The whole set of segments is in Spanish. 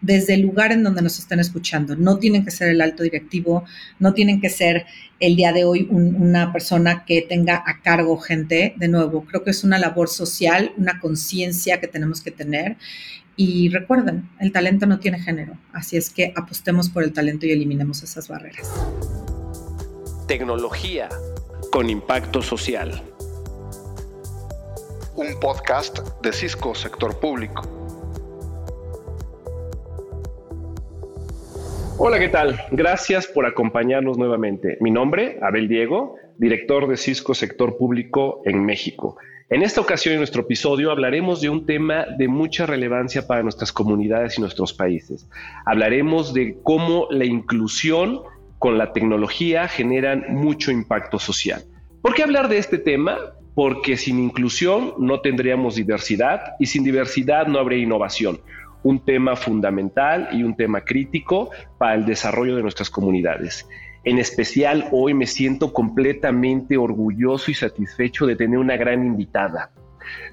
desde el lugar en donde nos estén escuchando. No tienen que ser el alto directivo, no tienen que ser el día de hoy una persona que tenga a cargo gente. De nuevo, creo que es una labor social, una conciencia que tenemos que tener. Y recuerden, el talento no tiene género, así es que apostemos por el talento y eliminemos esas barreras. Tecnología con impacto social. Un podcast de Cisco Sector Público. Hola, ¿qué tal? Gracias por acompañarnos nuevamente. Mi nombre, Abel Diego, director de Cisco Sector Público en México. En esta ocasión, en nuestro episodio, hablaremos de un tema de mucha relevancia para nuestras comunidades y nuestros países. Hablaremos de cómo la inclusión con la tecnología generan mucho impacto social. ¿Por qué hablar de este tema? Porque sin inclusión no tendríamos diversidad y sin diversidad no habría innovación un tema fundamental y un tema crítico para el desarrollo de nuestras comunidades. En especial hoy me siento completamente orgulloso y satisfecho de tener una gran invitada.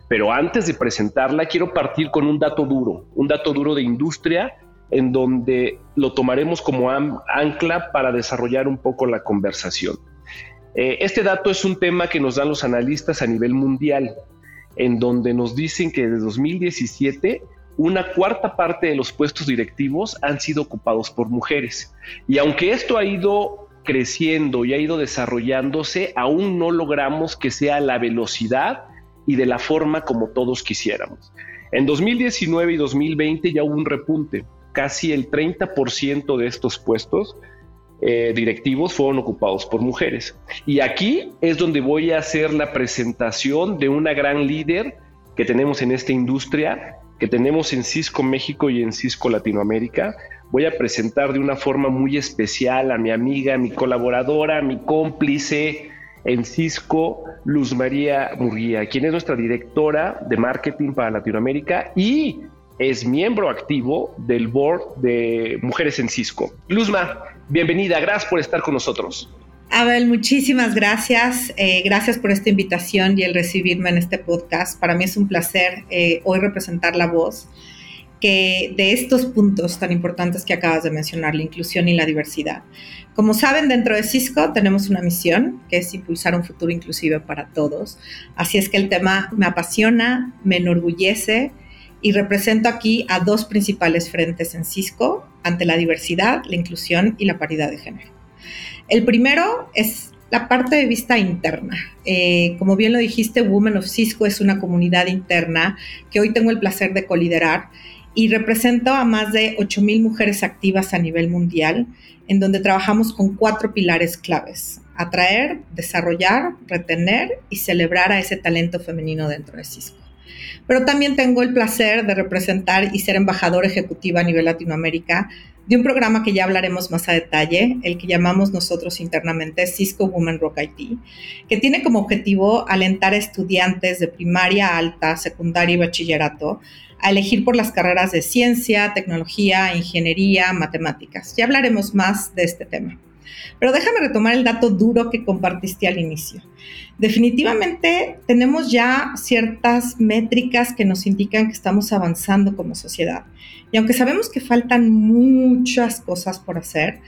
Pero antes de presentarla, quiero partir con un dato duro, un dato duro de industria en donde lo tomaremos como ancla para desarrollar un poco la conversación. Eh, este dato es un tema que nos dan los analistas a nivel mundial, en donde nos dicen que desde 2017 una cuarta parte de los puestos directivos han sido ocupados por mujeres. Y aunque esto ha ido creciendo y ha ido desarrollándose, aún no logramos que sea la velocidad y de la forma como todos quisiéramos. En 2019 y 2020 ya hubo un repunte. Casi el 30% de estos puestos eh, directivos fueron ocupados por mujeres. Y aquí es donde voy a hacer la presentación de una gran líder que tenemos en esta industria que tenemos en Cisco México y en Cisco Latinoamérica. Voy a presentar de una forma muy especial a mi amiga, mi colaboradora, mi cómplice en Cisco, Luz María Murguía, quien es nuestra directora de marketing para Latinoamérica y es miembro activo del board de Mujeres en Cisco. Luzma, bienvenida, gracias por estar con nosotros. Abel, muchísimas gracias. Eh, gracias por esta invitación y el recibirme en este podcast. Para mí es un placer eh, hoy representar la voz que de estos puntos tan importantes que acabas de mencionar, la inclusión y la diversidad. Como saben, dentro de Cisco tenemos una misión que es impulsar un futuro inclusivo para todos. Así es que el tema me apasiona, me enorgullece y represento aquí a dos principales frentes en Cisco ante la diversidad, la inclusión y la paridad de género. El primero es la parte de vista interna. Eh, como bien lo dijiste, Women of Cisco es una comunidad interna que hoy tengo el placer de coliderar y represento a más de 8.000 mujeres activas a nivel mundial, en donde trabajamos con cuatro pilares claves. Atraer, desarrollar, retener y celebrar a ese talento femenino dentro de Cisco. Pero también tengo el placer de representar y ser embajadora ejecutiva a nivel Latinoamérica de un programa que ya hablaremos más a detalle, el que llamamos nosotros internamente Cisco Women Rock IT, que tiene como objetivo alentar a estudiantes de primaria alta, secundaria y bachillerato a elegir por las carreras de ciencia, tecnología, ingeniería, matemáticas. Ya hablaremos más de este tema. Pero déjame retomar el dato duro que compartiste al inicio. Definitivamente tenemos ya ciertas métricas que nos indican que estamos avanzando como sociedad. Y aunque sabemos que faltan muchas cosas por hacer,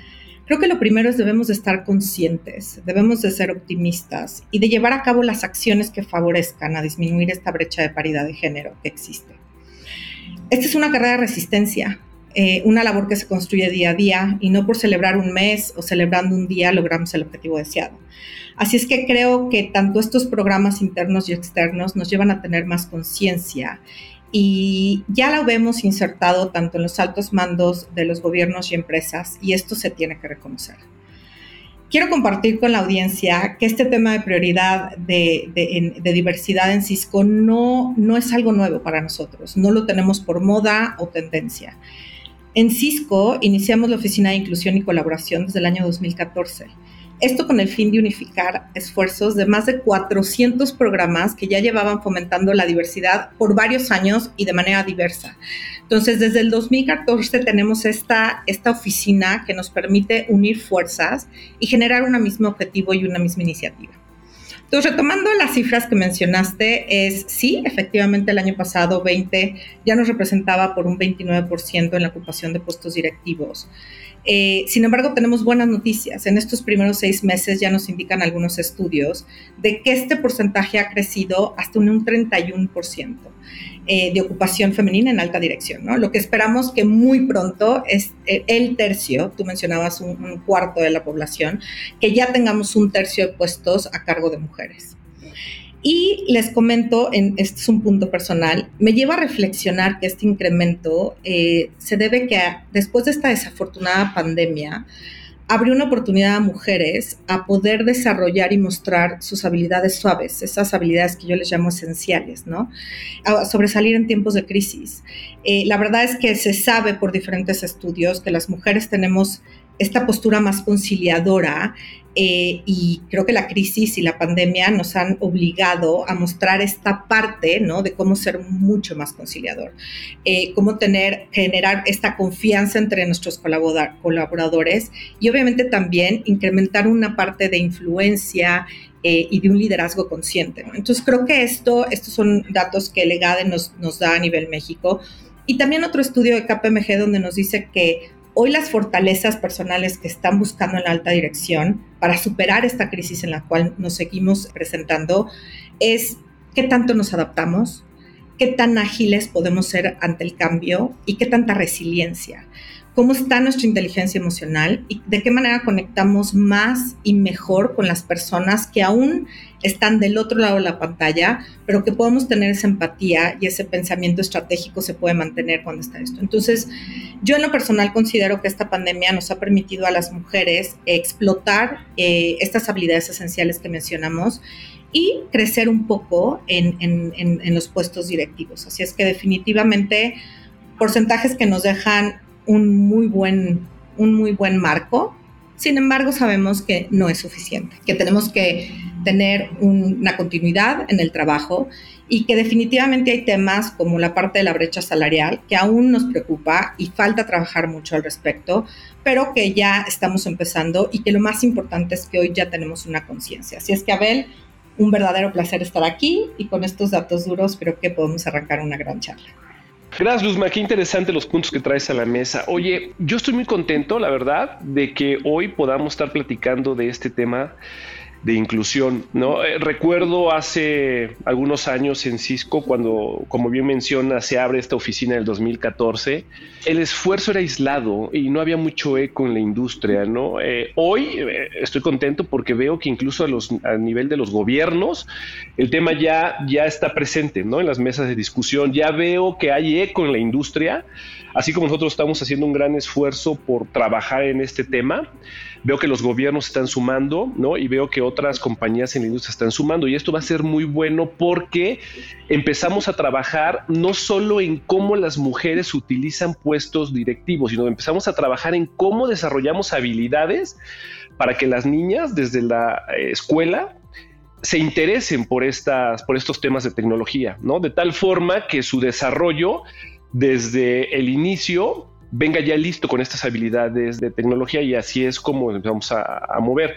creo que lo primero es debemos de estar conscientes, debemos de ser optimistas y de llevar a cabo las acciones que favorezcan a disminuir esta brecha de paridad de género que existe. Esta es una carrera de resistencia, eh, una labor que se construye día a día y no por celebrar un mes o celebrando un día logramos el objetivo deseado. Así es que creo que tanto estos programas internos y externos nos llevan a tener más conciencia y ya lo vemos insertado tanto en los altos mandos de los gobiernos y empresas y esto se tiene que reconocer. Quiero compartir con la audiencia que este tema de prioridad de, de, diversidad en Cisco no, no es algo nuevo para nosotros, no lo tenemos por moda o tendencia. En Cisco iniciamos la Oficina de Inclusión y Colaboración desde el año 2014. Esto con el fin de unificar esfuerzos de más de 400 programas que ya llevaban fomentando la diversidad por varios años y de manera diversa. Entonces, desde el 2014 tenemos esta, esta oficina que nos permite unir fuerzas y generar un mismo objetivo y una misma iniciativa. Entonces, retomando las cifras que mencionaste, es sí, efectivamente el año pasado 20 ya nos representaba por un 29% en la ocupación de puestos directivos. Eh, sin embargo, tenemos buenas noticias. En estos primeros seis meses ya nos indican algunos estudios de que este porcentaje ha crecido hasta un 31%. Eh, de ocupación femenina en alta dirección. ¿no? Lo que esperamos que muy pronto es eh, el tercio, tú mencionabas un, cuarto de la población, que ya tengamos un tercio de puestos a cargo de mujeres. Y les comento, en, este es un punto personal, me lleva a reflexionar que este incremento eh, se debe que después de esta desafortunada pandemia, abrió una oportunidad a mujeres a poder desarrollar y mostrar sus habilidades suaves, esas habilidades que yo les llamo esenciales, ¿no? A sobresalir en tiempos de crisis. Eh, la verdad es que se sabe por diferentes estudios que las mujeres tenemos esta postura más conciliadora eh, y creo que la crisis y la pandemia nos han obligado a mostrar esta parte, ¿no? De cómo ser mucho más conciliador, eh, cómo tener, generar esta confianza entre nuestros colaboradores y obviamente también incrementar una parte de influencia eh, y de un liderazgo consciente. Entonces creo que esto, estos son datos que Legade nos, nos da a nivel México. Y también otro estudio de KPMG donde nos dice que Hoy las fortalezas personales que están buscando en la alta dirección para superar esta crisis en la cual nos seguimos presentando es qué tanto nos adaptamos, qué tan ágiles podemos ser ante el cambio y qué tanta resiliencia cómo está nuestra inteligencia emocional y de qué manera conectamos más y mejor con las personas que aún están del otro lado de la pantalla, pero que podemos tener esa empatía y ese pensamiento estratégico se puede mantener cuando está esto. Entonces, yo en lo personal considero que esta pandemia nos ha permitido a las mujeres explotar eh, estas habilidades esenciales que mencionamos y crecer un poco en, en los puestos directivos. Así es que definitivamente porcentajes que nos dejan un muy buen, un muy buen marco. Sin embargo, sabemos que no es suficiente, que tenemos que tener una continuidad en el trabajo y que definitivamente hay temas como la parte de la brecha salarial que aún nos preocupa y falta trabajar mucho al respecto, pero que ya estamos empezando y que lo más importante es que hoy ya tenemos una conciencia. Así es que, Abel, un verdadero placer estar aquí y con estos datos duros creo que podemos arrancar una gran charla. Gracias, Luzma. Qué interesante los puntos que traes a la mesa. Oye, yo estoy muy contento, la verdad, de que hoy podamos estar platicando de este tema de inclusión, ¿no? Eh, recuerdo hace algunos años en Cisco, cuando, como bien menciona, se abre esta oficina en el 2014, el esfuerzo era aislado y no había mucho eco en la industria, ¿no? Eh, hoy eh, estoy contento porque veo que incluso a, los, a nivel de los gobiernos, el tema ya, ya está presente, ¿no? En las mesas de discusión, ya veo que hay eco en la industria, así como nosotros estamos haciendo un gran esfuerzo por trabajar en este tema veo que los gobiernos están sumando, ¿no? Y veo que otras compañías en la industria están sumando. Y esto va a ser muy bueno porque empezamos a trabajar no solo en cómo las mujeres utilizan puestos directivos, sino empezamos a trabajar en cómo desarrollamos habilidades para que las niñas desde la eh, escuela se interesen por, estas, por estos temas de tecnología, ¿no? De tal forma que su desarrollo desde el inicio venga ya listo con estas habilidades de tecnología y así es como vamos a, mover.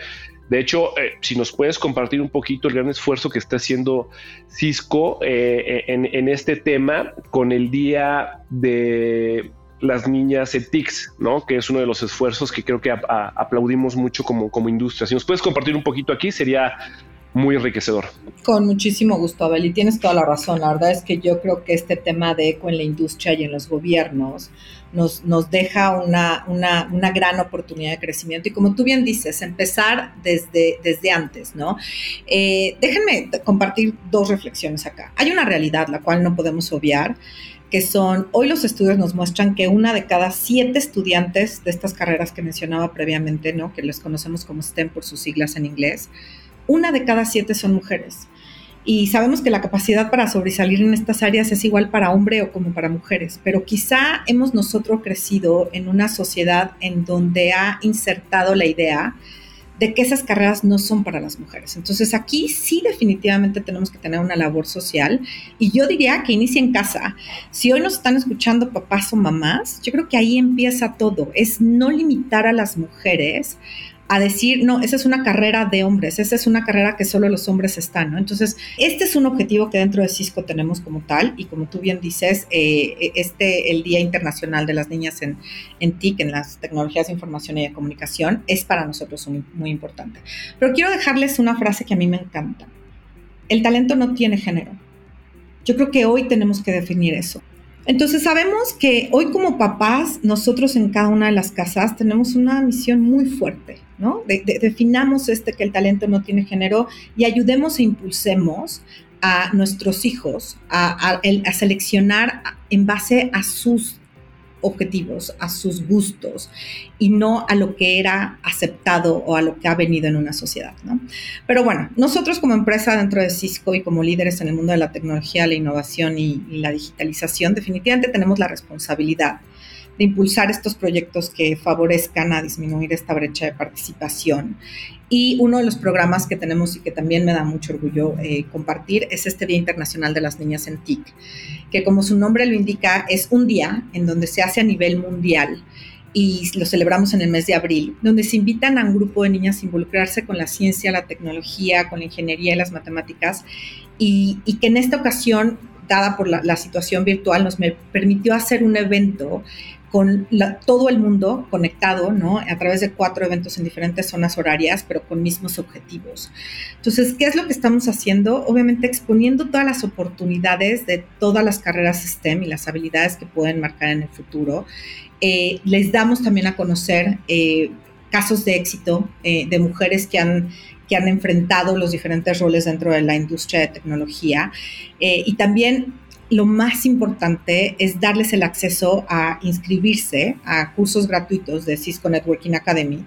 De hecho, eh, si nos puedes compartir un poquito el gran esfuerzo que está haciendo Cisco eh, en, este tema con el día de las niñas ETICS, ¿no? Que es uno de los esfuerzos que creo que aplaudimos mucho como, como industria. Si nos puedes compartir un poquito aquí, sería muy enriquecedor. Con muchísimo gusto, Abel, y tienes toda la razón. La verdad es que yo creo que este tema de eco en la industria y en los gobiernos nos, nos deja una, una, una, gran oportunidad de crecimiento. Y como tú bien dices, empezar desde, desde antes, ¿no? Eh, déjenme compartir dos reflexiones acá. Hay una realidad, la cual no podemos obviar, que son, hoy los estudios nos muestran que una de cada siete estudiantes de estas carreras que mencionaba previamente, ¿no? Que les conocemos como STEM por sus siglas en inglés, una de cada siete son mujeres. Y sabemos que la capacidad para sobresalir en estas áreas es igual para hombre o como para mujeres, pero quizá hemos nosotros crecido en una sociedad en donde ha insertado la idea de que esas carreras no son para las mujeres. Entonces aquí sí definitivamente tenemos que tener una labor social y yo diría que inicia en casa. Si hoy nos están escuchando papás o mamás, yo creo que ahí empieza todo, es no limitar a las mujeres a decir, no, esa es una carrera de hombres, esa es una carrera que solo los hombres están. Entonces, este es un objetivo que dentro de Cisco tenemos como tal y como tú bien dices, eh, este, el Día Internacional de las Niñas en, en TIC, en las tecnologías de información y de comunicación, es para nosotros muy importante. Pero quiero dejarles una frase que a mí me encanta. El talento no tiene género. Yo creo que hoy tenemos que definir eso. Entonces sabemos que hoy como papás, nosotros en cada una de las casas tenemos una misión muy fuerte, ¿no? definamos este que el talento no tiene género y ayudemos e impulsemos a nuestros hijos a, a seleccionar en base a sus objetivos, a sus gustos y no a lo que era aceptado o a lo que ha venido en una sociedad. ¿no? Pero bueno, nosotros como empresa dentro de Cisco y como líderes en el mundo de la tecnología, la innovación y, y la digitalización, definitivamente tenemos la responsabilidad de impulsar estos proyectos que favorezcan a disminuir esta brecha de participación. Y uno de los programas que tenemos y que también me da mucho orgullo eh, compartir es este Día Internacional de las Niñas en TIC, que como su nombre lo indica, es un día en donde se hace a nivel mundial y lo celebramos en el mes de abril, donde se invitan a un grupo de niñas a involucrarse con la ciencia, la tecnología, con la ingeniería y las matemáticas, y, que en esta ocasión, dada por la, la situación virtual, nos me permitió hacer un evento con todo el mundo conectado, ¿no? A través de cuatro eventos en diferentes zonas horarias, pero con mismos objetivos. Entonces, ¿qué es lo que estamos haciendo? Obviamente exponiendo todas las oportunidades de todas las carreras STEM y las habilidades que pueden marcar en el futuro. Eh, les damos también a conocer eh, casos de éxito eh, de mujeres que han que han enfrentado los diferentes roles dentro de la industria de tecnología y también lo más importante es darles el acceso a inscribirse a cursos gratuitos de Cisco Networking Academy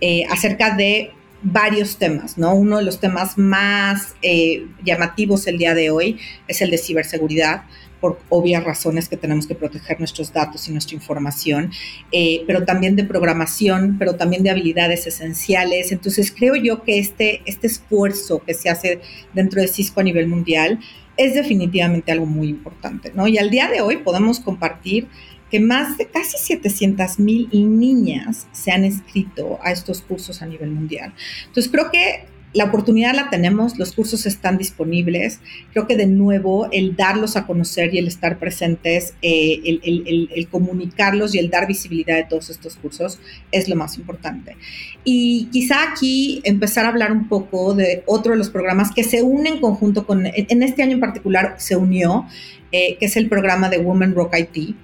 eh, acerca de varios temas, ¿no? Uno de los temas más eh, llamativos el día de hoy es el de ciberseguridad, por obvias razones que tenemos que proteger nuestros datos y nuestra información, eh, pero también de programación, pero también de habilidades esenciales. Entonces creo yo que este, este esfuerzo que se hace dentro de Cisco a nivel mundial es definitivamente algo muy importante, ¿no? Y al día de hoy podemos compartir que más de casi 700 mil niñas se han inscrito a estos cursos a nivel mundial. Entonces creo que la oportunidad la tenemos, los cursos están disponibles. Creo que de nuevo el darlos a conocer y el estar presentes, eh, el, comunicarlos y el dar visibilidad de todos estos cursos es lo más importante. Y quizá aquí empezar a hablar un poco de otro de los programas que se unen en conjunto con, en este año en particular se unió, eh, que es el programa de Women Rock IT.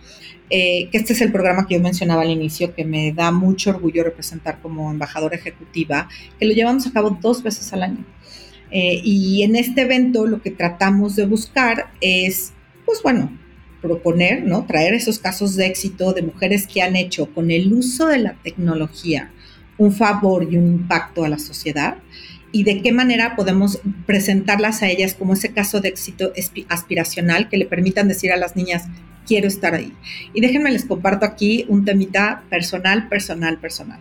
Eh, que este es el programa que yo mencionaba al inicio, que me da mucho orgullo representar como embajadora ejecutiva, que lo llevamos a cabo dos veces al año. Eh, y en este evento lo que tratamos de buscar es, pues bueno, proponer, ¿no? Traer esos casos de éxito de mujeres que han hecho con el uso de la tecnología un favor y un impacto a la sociedad y de qué manera podemos presentarlas a ellas como ese caso de éxito aspiracional que le permitan decir a las niñas, quiero estar ahí. Y déjenme les comparto aquí un temita personal, personal, personal.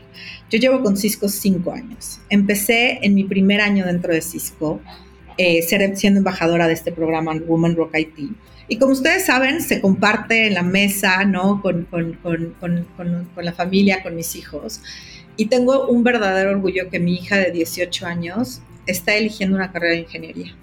Yo llevo con Cisco cinco años. Empecé en mi primer año dentro de Cisco, eh, siendo embajadora de este programa Woman Rock IT. Y como ustedes saben, se comparte en la mesa, ¿no? Con, con, con, con, la familia, con mis hijos. Y tengo un verdadero orgullo que mi hija de 18 años está eligiendo una carrera de ingeniería.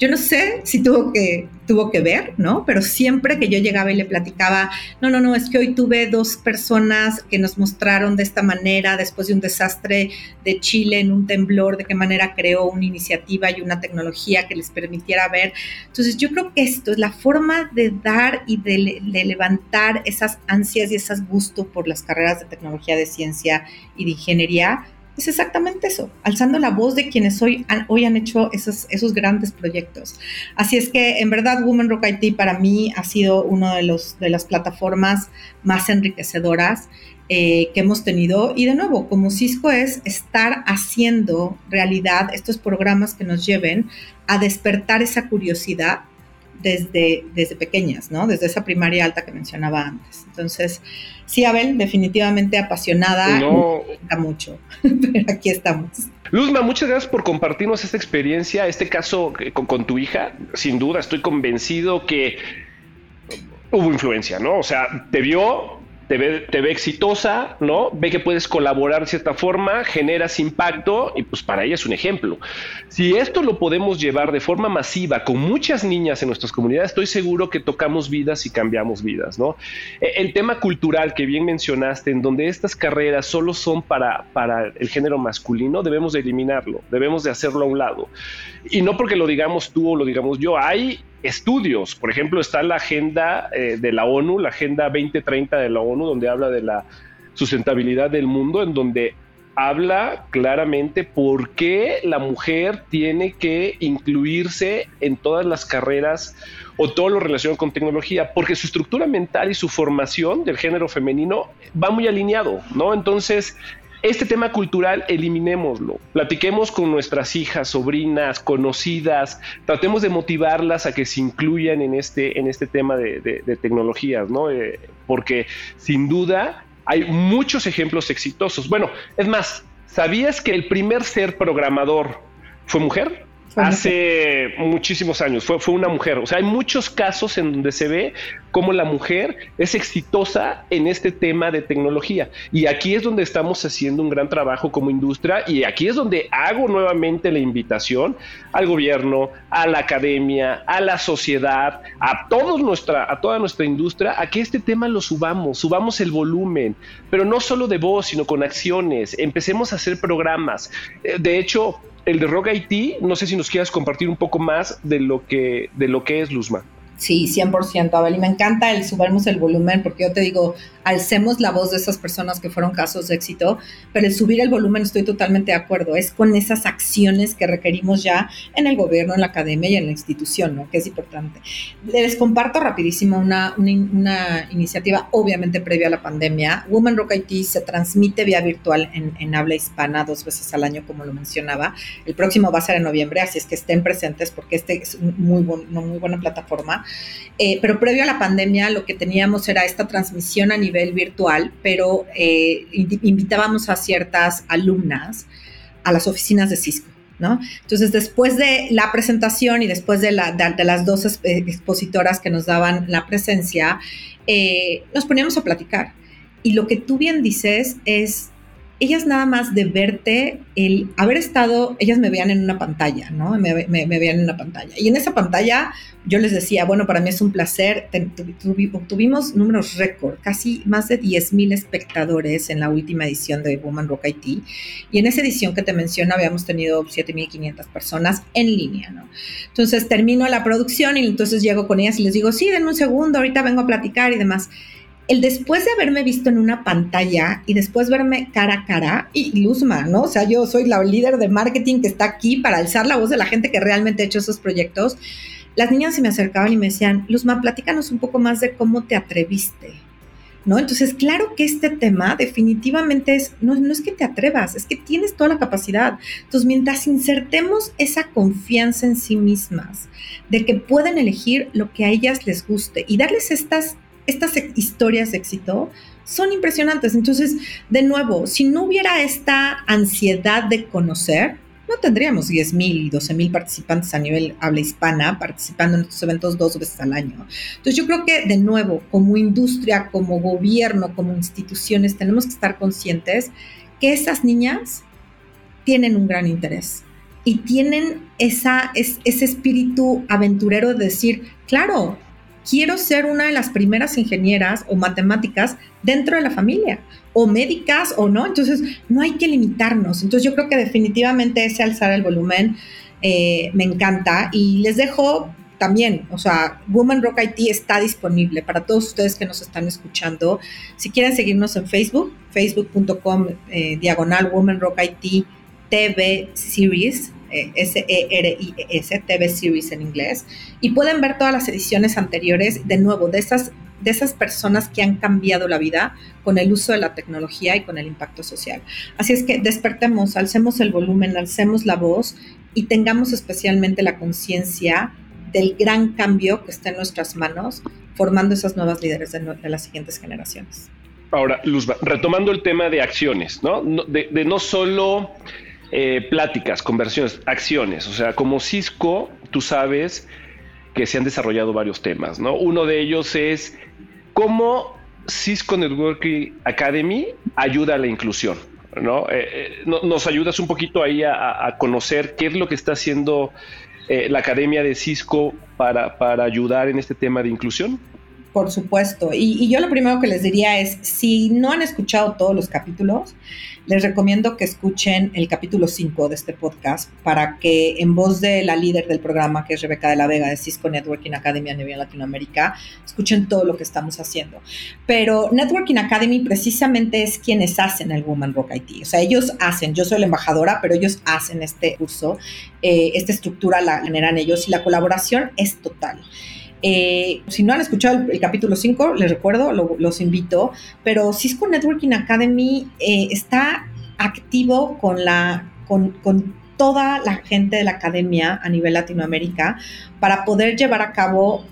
Yo no sé si tuvo que, tuvo que ver, ¿no? Pero siempre que yo llegaba y le platicaba, no, no, no, es que hoy tuve dos personas que nos mostraron de esta manera, después de un desastre de Chile, en un temblor, de qué manera creó una iniciativa y una tecnología que les permitiera ver. Entonces yo creo que esto es la forma de dar y de, de levantar esas ansias y esas gustos por las carreras de tecnología, de ciencia y de ingeniería es exactamente eso, alzando la voz de quienes hoy han, hoy han hecho esos, esos grandes proyectos. Así es que en verdad Women Rock IT para mí ha sido una de, los, de las plataformas más enriquecedoras eh, que hemos tenido. Y de nuevo, como Cisco es estar haciendo realidad estos programas que nos lleven a despertar esa curiosidad desde, desde pequeñas, ¿no? Desde esa primaria alta que mencionaba antes. Entonces, sí, Abel, definitivamente apasionada, no. me mucho, pero aquí estamos. Luzma, muchas gracias por compartirnos esta experiencia, este caso con, con tu hija. Sin duda, estoy convencido que hubo influencia, ¿no? O sea, te vio, te ve, te ve exitosa, ¿no? Ve que puedes colaborar de cierta forma, generas impacto y pues para ella es un ejemplo. Si esto lo podemos llevar de forma masiva con muchas niñas en nuestras comunidades, estoy seguro que tocamos vidas y cambiamos vidas, ¿no? E, el tema cultural que bien mencionaste, en donde estas carreras solo son para, para el género masculino, debemos de eliminarlo, debemos de hacerlo a un lado. Y no porque lo digamos tú o lo digamos yo, hay estudios. Por ejemplo, está la agenda eh, de la ONU, la Agenda 2030 de la ONU, donde habla de la sustentabilidad del mundo, en donde habla claramente por qué la mujer tiene que incluirse en todas las carreras o todo lo relacionado con tecnología, porque su estructura mental y su formación del género femenino va muy alineado, ¿no? Entonces, este tema cultural, eliminémoslo. Platiquemos con nuestras hijas, sobrinas, conocidas, tratemos de motivarlas a que se incluyan en este, en este tema de, tecnologías, ¿no? Eh, porque sin duda hay muchos ejemplos exitosos. Bueno, es más, ¿sabías que el primer ser programador fue mujer? Hace muchísimos años, fue, fue una mujer. O sea, hay muchos casos en donde se ve cómo la mujer es exitosa en este tema de tecnología. Y aquí es donde estamos haciendo un gran trabajo como industria y aquí es donde hago nuevamente la invitación al gobierno, a la academia, a la sociedad, a, todos nuestra, a toda nuestra industria, a que este tema lo subamos, subamos el volumen, pero no solo de voz, sino con acciones. Empecemos a hacer programas. Eh, de hecho, el de Rock Haití, no sé si nos quieras compartir un poco más de lo que, de lo que es Luzma. Sí, 100%, Abel. Y me encanta el subamos el volumen, porque yo te digo, alcemos la voz de esas personas que fueron casos de éxito, pero el subir el volumen estoy totalmente de acuerdo. Es con esas acciones que requerimos ya en el gobierno, en la academia y en la institución, ¿no? Que es importante. Les comparto rapidísimo una, una, iniciativa, obviamente previa a la pandemia. Women Rock IT se transmite vía virtual en, habla hispana dos veces al año, como lo mencionaba. El próximo va a ser en noviembre, así es que estén presentes porque este es muy una muy buena plataforma. Eh, pero previo a la pandemia lo que teníamos era esta transmisión a nivel virtual, pero eh, invitábamos a ciertas alumnas a las oficinas de Cisco. ¿No? Entonces, después de la presentación y después de, las dos expositoras que nos daban la presencia, eh, nos poníamos a platicar. Y lo que tú bien dices es, ellas nada más de verte, el haber estado, ellas me veían en una pantalla, ¿no? Me, veían en una pantalla. Y en esa pantalla yo les decía, bueno, para mí es un placer, obtuvimos números récord, casi más de 10 mil espectadores en la última edición de Woman Rock IT. Y en esa edición que te menciono habíamos tenido 7.500 personas en línea, ¿no? Entonces termino la producción y entonces llego con ellas y les digo, sí, denme un segundo, ahorita vengo a platicar y demás el después de haberme visto en una pantalla y después verme cara a cara, y Luzma, ¿no? O sea, yo soy la líder de marketing que está aquí para alzar la voz de la gente que realmente ha hecho esos proyectos. Las niñas se me acercaban y me decían, Luzma, platícanos un poco más de cómo te atreviste, ¿no? Entonces, claro que este tema definitivamente es, no, no, es que te atrevas, es que tienes toda la capacidad. Entonces, mientras insertemos esa confianza en sí mismas, de que pueden elegir lo que a ellas les guste y darles estas estas historias de éxito son impresionantes. Entonces, de nuevo, si no hubiera esta ansiedad de conocer, no tendríamos 10 mil y 12 mil participantes a nivel habla hispana participando en estos eventos dos veces al año. Entonces yo creo que de nuevo, como industria, como gobierno, como instituciones, tenemos que estar conscientes que esas niñas tienen un gran interés y tienen esa, ese espíritu aventurero de decir, claro, quiero ser una de las primeras ingenieras o matemáticas dentro de la familia, o médicas o no. Entonces, no hay que limitarnos. Entonces, yo creo que definitivamente ese alzar el volumen eh, me encanta y les dejo también, o sea, Woman Rock IT está disponible para todos ustedes que nos están escuchando. Si quieren seguirnos en Facebook, facebook.com eh, diagonal Woman Rock IT TV Series, S-E-R-I-S, TV Series en inglés, y pueden ver todas las ediciones anteriores, de nuevo, de esas, de esas personas que han cambiado la vida con el uso de la tecnología y con el impacto social. Así es que despertemos, alcemos el volumen, alcemos la voz y tengamos especialmente la conciencia del gran cambio que está en nuestras manos, formando esas nuevas líderes de, las siguientes generaciones. Ahora, Luz, retomando el tema de acciones, ¿no? de, de no solo eh, pláticas, conversiones, acciones. O sea, como Cisco, tú sabes que se han desarrollado varios temas, ¿no? Uno de ellos es cómo Cisco Networking Academy ayuda a la inclusión? ¿no? Eh, eh, ¿Nos ayudas un poquito ahí a, conocer qué es lo que está haciendo eh, la Academia de Cisco para, para ayudar en este tema de inclusión? Por supuesto. Y, yo lo primero que les diría es, si no han escuchado todos los capítulos, les recomiendo que escuchen el capítulo 5 de este podcast para que en voz de la líder del programa, que es Rebeca de la Vega de Cisco Networking Academy a nivel Latinoamérica, escuchen todo lo que estamos haciendo. Pero Networking Academy precisamente es quienes hacen el Woman Rock IT. O sea, ellos hacen, yo soy la embajadora, pero ellos hacen este curso, eh, esta estructura la generan ellos y la colaboración es total. Eh, si no han escuchado el, capítulo 5, les recuerdo, los invito, pero Cisco Networking Academy eh, está activo con, la, con, con toda la gente de la academia a nivel Latinoamérica para poder llevar a cabo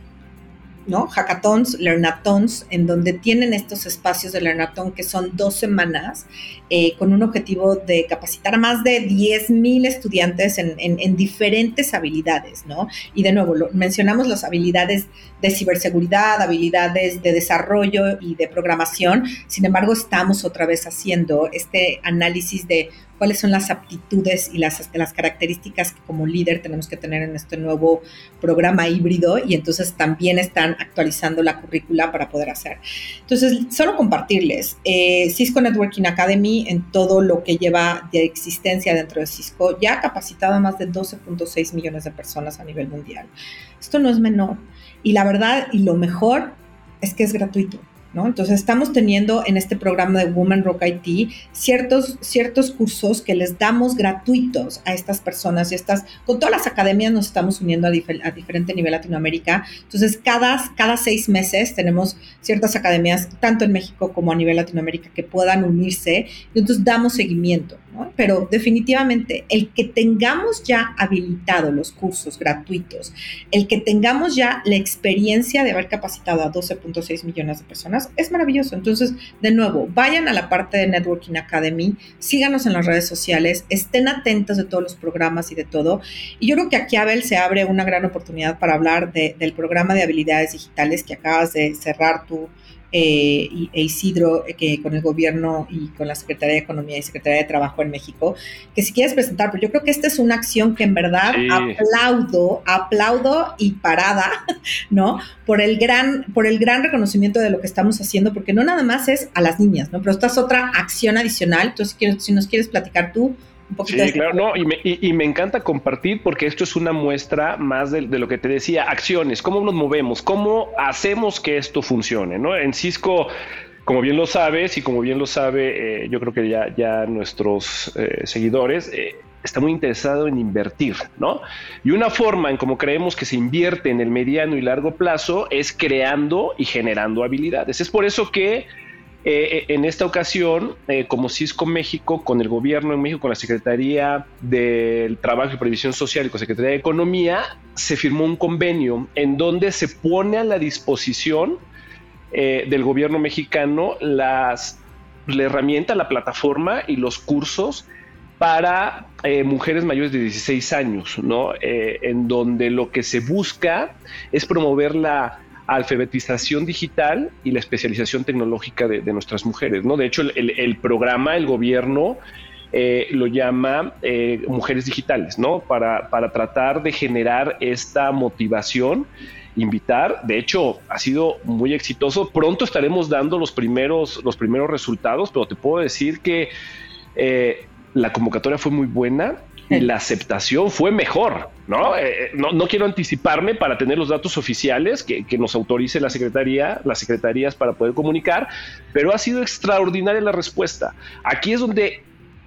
¿no? Hackathons, Learnathons, en donde tienen estos espacios de Learnathon que son dos semanas eh, con un objetivo de capacitar a más de 10.000 estudiantes en, diferentes habilidades, ¿no? Y de nuevo, mencionamos las habilidades de ciberseguridad, habilidades de desarrollo y de programación, sin embargo, estamos otra vez haciendo este análisis de cuáles son las aptitudes y las, las características que como líder tenemos que tener en este nuevo programa híbrido y entonces también están actualizando la currícula para poder hacer. Entonces, solo compartirles, eh, Cisco Networking Academy en todo lo que lleva de existencia dentro de Cisco ya ha capacitado a más de 12.6 millones de personas a nivel mundial. Esto no es menor y la verdad y lo mejor es que es gratuito. Entonces estamos teniendo en este programa de Women Rock IT ciertos, ciertos cursos que les damos gratuitos a estas personas y estas, con todas las academias nos estamos uniendo a, diferente nivel Latinoamérica. Entonces cada, cada seis meses tenemos ciertas academias, tanto en México como a nivel Latinoamérica, que puedan unirse y entonces damos seguimiento. Pero definitivamente el que tengamos ya habilitado los cursos gratuitos, el que tengamos ya la experiencia de haber capacitado a 12.6 millones de personas, es maravilloso. Entonces, de nuevo, vayan a la parte de Networking Academy, síganos en las redes sociales, estén atentos de todos los programas y de todo. Y yo creo que aquí, Abel, se abre una gran oportunidad para hablar del programa de habilidades digitales que acabas de cerrar tú eh, e Isidro, eh, que con el gobierno y con la Secretaría de Economía y Secretaría de Trabajo en México, que si quieres presentar, pero yo creo que esta es una acción que en verdad aplaudo, aplaudo y parada, ¿no? Por el gran, por el gran reconocimiento de lo que estamos haciendo, porque no nada más es a las niñas, ¿no? Pero esta es otra acción adicional. Entonces, si nos quieres platicar tú sí, claro, no, y me, y, me, encanta compartir porque esto es una muestra más de, lo que te decía, acciones, cómo nos movemos, cómo hacemos que esto funcione, ¿no? En Cisco, como bien lo sabes y como bien lo sabe, eh, yo creo que ya, ya nuestros eh, seguidores, eh, está muy interesado en invertir, ¿no? Y una forma en cómo creemos que se invierte en el mediano y largo plazo es creando y generando habilidades. Es por eso que eh, en esta ocasión, eh, como Cisco México, con el gobierno en México, con la Secretaría del Trabajo y Previsión Social y con la Secretaría de Economía, se firmó un convenio en donde se pone a la disposición eh, del gobierno mexicano las, la herramienta, la plataforma y los cursos para mujeres mayores de 16 años, ¿no? en donde lo que se busca es promover la alfabetización digital y la especialización tecnológica de, nuestras mujeres. ¿no? De hecho, el, programa, el gobierno eh, lo llama eh, Mujeres Digitales, ¿no? Para, para tratar de generar esta motivación invitar. De hecho, ha sido muy exitoso. Pronto estaremos dando los primeros, los primeros resultados, pero te puedo decir que eh, la convocatoria fue muy buena y la aceptación fue mejor, ¿no? Eh, eh, no, no, quiero anticiparme para tener los datos oficiales que, que, nos autorice la Secretaría, las Secretarías para poder comunicar, pero ha sido extraordinaria la respuesta. Aquí es donde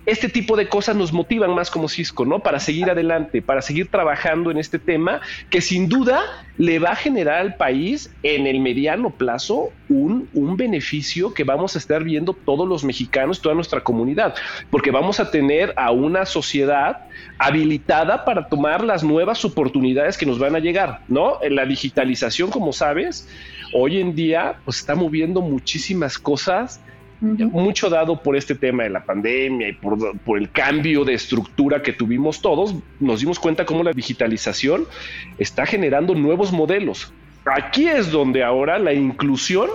este tipo de cosas nos motivan más como Cisco, ¿no? Para seguir adelante, para seguir trabajando en este tema que sin duda le va a generar al país en el mediano plazo un, un beneficio que vamos a estar viendo todos los mexicanos, toda nuestra comunidad, porque vamos a tener a una sociedad habilitada para tomar las nuevas oportunidades que nos van a llegar, ¿no? La digitalización, como sabes, hoy en día pues está moviendo muchísimas cosas mucho dado por este tema de la pandemia y por, el cambio de estructura que tuvimos todos, nos dimos cuenta cómo la digitalización está generando nuevos modelos. Aquí es donde ahora la inclusión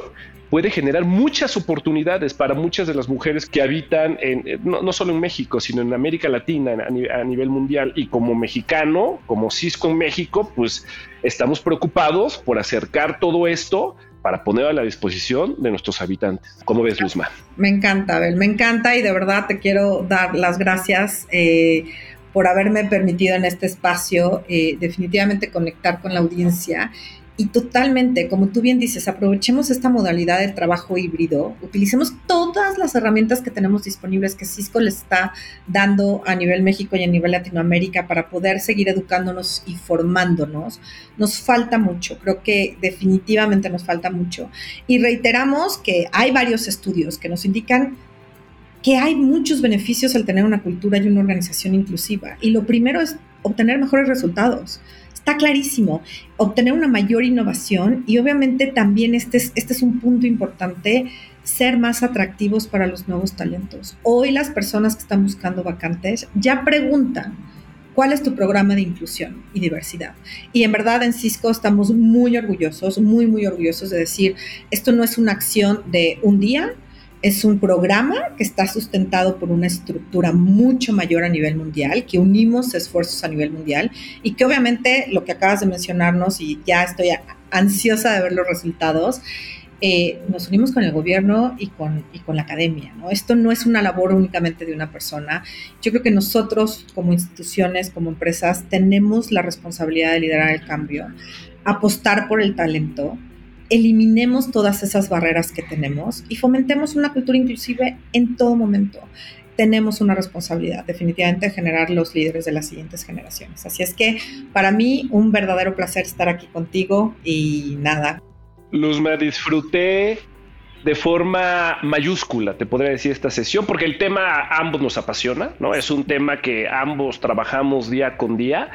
puede generar muchas oportunidades para muchas de las mujeres que habitan en, no, solo en México, sino en América Latina a, nivel mundial. Y como mexicano, como Cisco en México, pues estamos preocupados por acercar todo esto para poner a la disposición de nuestros habitantes. ¿Cómo ves, Luzma? Me encanta, Abel, me encanta y de verdad te quiero dar las gracias eh, por haberme permitido en este espacio eh, definitivamente conectar con la audiencia y totalmente, como tú bien dices, aprovechemos esta modalidad de trabajo híbrido, utilicemos todas las herramientas que tenemos disponibles que Cisco le está dando a nivel México y a nivel Latinoamérica para poder seguir educándonos y formándonos. Nos falta mucho, creo que definitivamente nos falta mucho. Y reiteramos que hay varios estudios que nos indican que hay muchos beneficios al tener una cultura y una organización inclusiva. Y lo primero es obtener mejores resultados está clarísimo, obtener una mayor innovación y obviamente también este es, este es un punto importante, ser más atractivos para los nuevos talentos. Hoy las personas que están buscando vacantes ya preguntan, ¿cuál es tu programa de inclusión y diversidad? Y en verdad en Cisco estamos muy orgullosos, muy, muy orgullosos de decir, esto no es una acción de un día, es un programa que está sustentado por una estructura mucho mayor a nivel mundial, que unimos esfuerzos a nivel mundial y que obviamente lo que acabas de mencionarnos y ya estoy ansiosa de ver los resultados, eh, nos unimos con el gobierno y con, la academia. Esto no es una labor únicamente de una persona. Yo creo que nosotros como instituciones, como empresas, tenemos la responsabilidad de liderar el cambio, apostar por el talento, eliminemos todas esas barreras que tenemos y fomentemos una cultura inclusive en todo momento. Tenemos una responsabilidad definitivamente de generar los líderes de las siguientes generaciones. Así es que para mí un verdadero placer estar aquí contigo y nada. Luz, me disfruté de forma mayúscula, te podría decir, esta sesión, porque el tema a ambos nos apasiona, ¿no? Es un tema que ambos trabajamos día con día.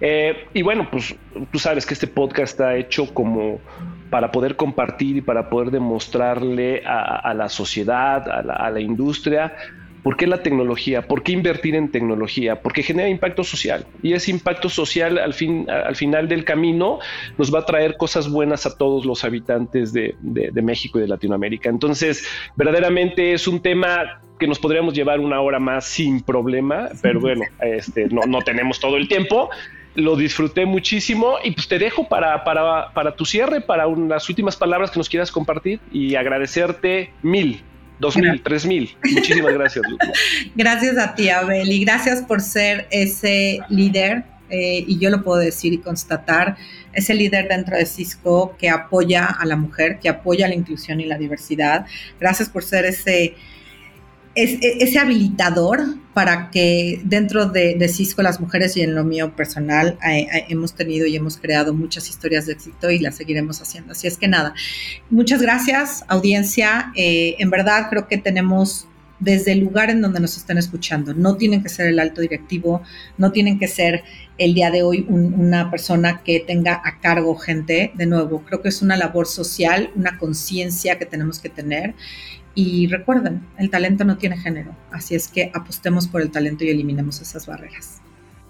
Eh, y bueno, pues tú sabes que este podcast está hecho como para poder compartir y para poder demostrarle a, la sociedad, a la, industria, ¿Por qué la tecnología? ¿Por qué invertir en tecnología? Porque genera impacto social. Y ese impacto social al, fin, al final del camino nos va a traer cosas buenas a todos los habitantes de, México y de Latinoamérica. Entonces, verdaderamente es un tema que nos podríamos llevar una hora más sin problema, pero bueno, este, no, no tenemos todo el tiempo lo disfruté muchísimo y pues te dejo para, para, para tu cierre, para las últimas palabras que nos quieras compartir y agradecerte mil. Dos mil, tres mil. Muchísimas gracias. gracias a ti, Abel, y gracias por ser ese líder, eh, y yo lo puedo decir y constatar, ese líder dentro de Cisco que apoya a la mujer, que apoya la inclusión y la diversidad. Gracias por ser ese es, e, ese habilitador para que dentro de, Cisco las mujeres y en lo mío personal eh, eh, hemos tenido y hemos creado muchas historias de éxito y las seguiremos haciendo. Así es que nada, muchas gracias audiencia. Eh, en verdad creo que tenemos desde el lugar en donde nos estén escuchando. No tienen que ser el alto directivo, no tienen que ser el día de hoy una persona que tenga a cargo gente. De nuevo, creo que es una labor social, una conciencia que tenemos que tener y recuerden, el talento no tiene género, así es que apostemos por el talento y eliminemos esas barreras.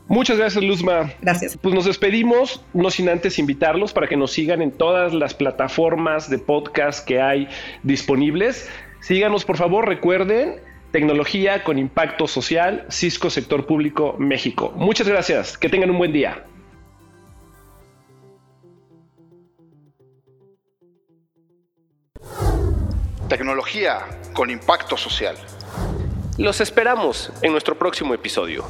Muchas gracias, Luzma. Gracias. Pues nos despedimos, no sin antes invitarlos para que nos sigan en todas las plataformas de podcast que hay disponibles. Síganos, por favor, recuerden, tecnología con impacto social, Cisco Sector Público México. Muchas gracias, que tengan un buen día. Tecnología con impacto social. Los esperamos en nuestro próximo episodio.